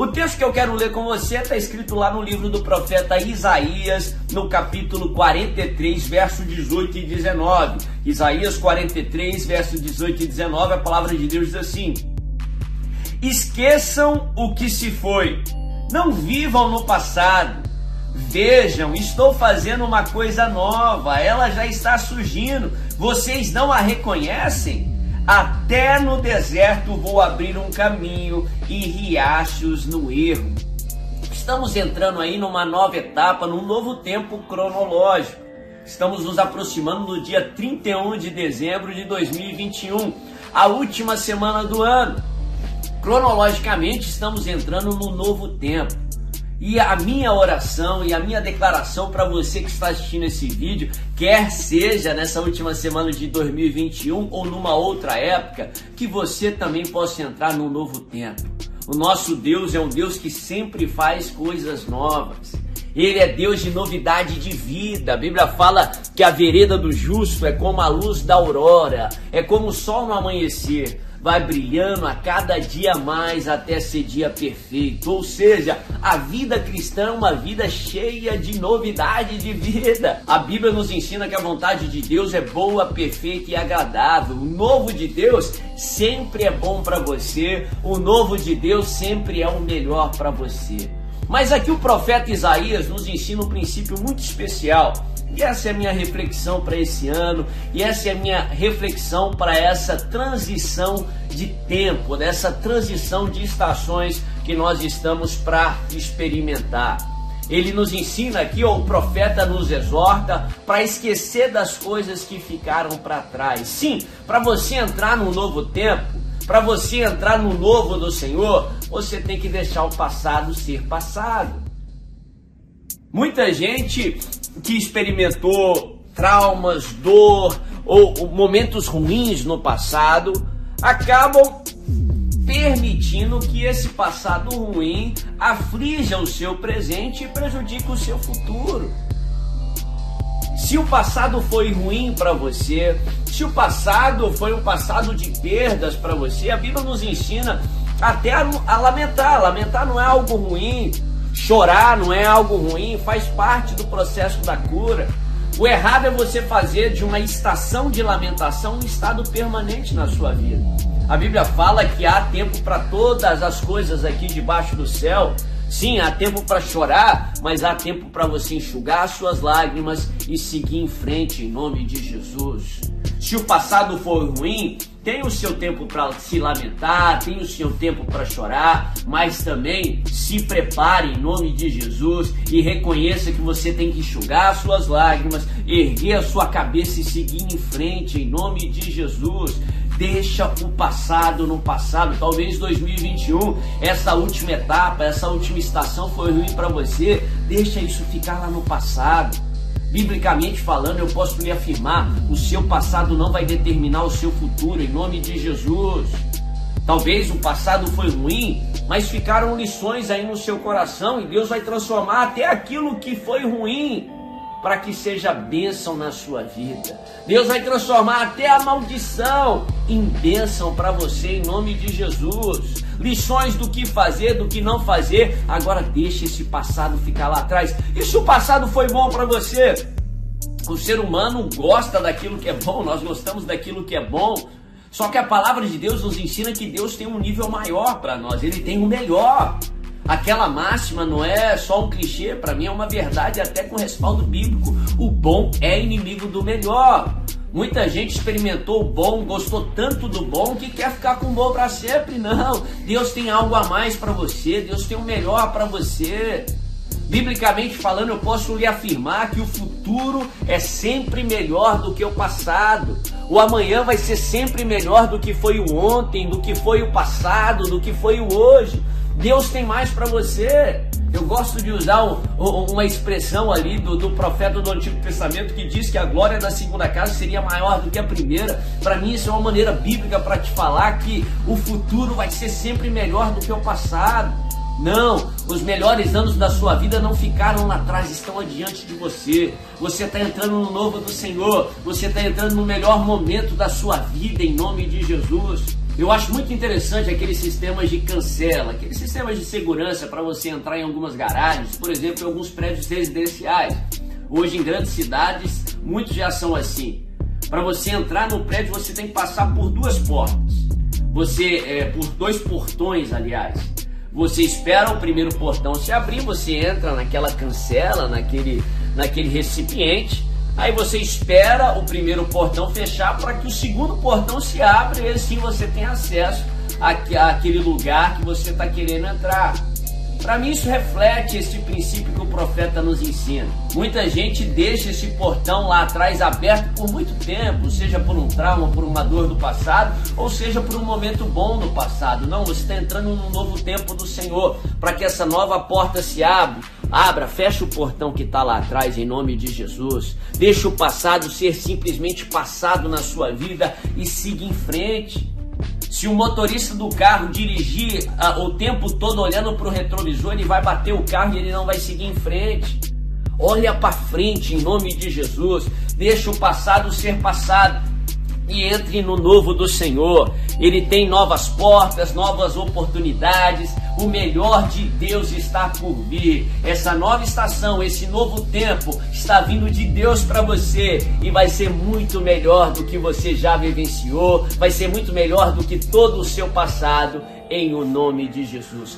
O texto que eu quero ler com você está escrito lá no livro do profeta Isaías, no capítulo 43, verso 18 e 19. Isaías 43, verso 18 e 19, a palavra de Deus diz assim: Esqueçam o que se foi, não vivam no passado. Vejam, estou fazendo uma coisa nova, ela já está surgindo. Vocês não a reconhecem? Até no deserto vou abrir um caminho e riachos no erro. Estamos entrando aí numa nova etapa, num novo tempo cronológico. Estamos nos aproximando do dia 31 de dezembro de 2021, a última semana do ano. Cronologicamente, estamos entrando num novo tempo. E a minha oração e a minha declaração para você que está assistindo esse vídeo, quer seja nessa última semana de 2021 ou numa outra época, que você também possa entrar num novo tempo. O nosso Deus é um Deus que sempre faz coisas novas. Ele é Deus de novidade de vida. A Bíblia fala que a vereda do justo é como a luz da aurora, é como o sol no amanhecer vai brilhando a cada dia mais até ser dia perfeito. Ou seja, a vida cristã é uma vida cheia de novidade de vida. A Bíblia nos ensina que a vontade de Deus é boa, perfeita e agradável. O novo de Deus sempre é bom para você. O novo de Deus sempre é o melhor para você. Mas aqui o profeta Isaías nos ensina um princípio muito especial e essa é a minha reflexão para esse ano, e essa é a minha reflexão para essa transição de tempo, dessa transição de estações que nós estamos para experimentar. Ele nos ensina aqui, ou o profeta nos exorta, para esquecer das coisas que ficaram para trás. Sim, para você entrar num novo tempo, para você entrar no novo do Senhor, você tem que deixar o passado ser passado. Muita gente que experimentou traumas, dor ou, momentos ruins no passado acabam permitindo que esse passado ruim aflija o seu presente e prejudique o seu futuro. Se o passado foi ruim para você, se o passado foi um passado de perdas para você, a Bíblia nos ensina até a, a lamentar. Lamentar não é algo ruim, Chorar não é algo ruim, faz parte do processo da cura. O errado é você fazer de uma estação de lamentação um estado permanente na sua vida. A Bíblia fala que há tempo para todas as coisas aqui debaixo do céu. Sim, há tempo para chorar, mas há tempo para você enxugar as suas lágrimas e seguir em frente em nome de Jesus. Se o passado for ruim, tem o seu tempo para se lamentar, tem o seu tempo para chorar, mas também se prepare em nome de Jesus e reconheça que você tem que enxugar suas lágrimas, erguer a sua cabeça e seguir em frente em nome de Jesus. Deixa o passado no passado. Talvez 2021, essa última etapa, essa última estação foi ruim para você. Deixa isso ficar lá no passado. Biblicamente falando, eu posso lhe afirmar: o seu passado não vai determinar o seu futuro, em nome de Jesus. Talvez o passado foi ruim, mas ficaram lições aí no seu coração e Deus vai transformar até aquilo que foi ruim para que seja bênção na sua vida. Deus vai transformar até a maldição em bênção para você em nome de Jesus. Lições do que fazer, do que não fazer. Agora deixe esse passado ficar lá atrás. E se o passado foi bom para você? O ser humano gosta daquilo que é bom, nós gostamos daquilo que é bom. Só que a palavra de Deus nos ensina que Deus tem um nível maior para nós, ele tem o melhor. Aquela máxima não é só um clichê, para mim é uma verdade até com respaldo bíblico. O bom é inimigo do melhor. Muita gente experimentou o bom, gostou tanto do bom que quer ficar com o bom para sempre. Não, Deus tem algo a mais para você, Deus tem o melhor para você. Biblicamente falando, eu posso lhe afirmar que o futuro é sempre melhor do que o passado. O amanhã vai ser sempre melhor do que foi o ontem, do que foi o passado, do que foi o hoje. Deus tem mais para você. Eu gosto de usar um, uma expressão ali do, do, profeta do Antigo Testamento que diz que a glória da segunda casa seria maior do que a primeira. Para mim, isso é uma maneira bíblica para te falar que o futuro vai ser sempre melhor do que o passado. Não, os melhores anos da sua vida não ficaram lá atrás, estão adiante de você. Você está entrando no novo do Senhor, você está entrando no melhor momento da sua vida, em nome de Jesus. Eu acho muito interessante aqueles sistemas de cancela, aqueles sistemas de segurança para você entrar em algumas garagens, por exemplo, em alguns prédios residenciais. Hoje em grandes cidades, muitos já são assim. Para você entrar no prédio, você tem que passar por duas portas. Você é, por dois portões, aliás. Você espera o primeiro portão se abrir, você entra naquela cancela, naquele, naquele recipiente. Aí você espera o primeiro portão fechar para que o segundo portão se abra e assim você tem acesso àquele lugar que você está querendo entrar. Para mim, isso reflete esse princípio que o profeta nos ensina. Muita gente deixa esse portão lá atrás aberto por muito tempo, seja por um trauma, por uma dor do passado, ou seja por um momento bom no passado. Não, você está entrando num novo tempo do Senhor, para que essa nova porta se abra. Abra, fecha o portão que está lá atrás em nome de Jesus. Deixa o passado ser simplesmente passado na sua vida e siga em frente. Se o motorista do carro dirigir ah, o tempo todo olhando para o retrovisor, ele vai bater o carro e ele não vai seguir em frente. Olha para frente em nome de Jesus. Deixa o passado ser passado e entre no novo do Senhor. Ele tem novas portas, novas oportunidades. O melhor de Deus está por vir. Essa nova estação, esse novo tempo está vindo de Deus para você e vai ser muito melhor do que você já vivenciou, vai ser muito melhor do que todo o seu passado em o nome de Jesus.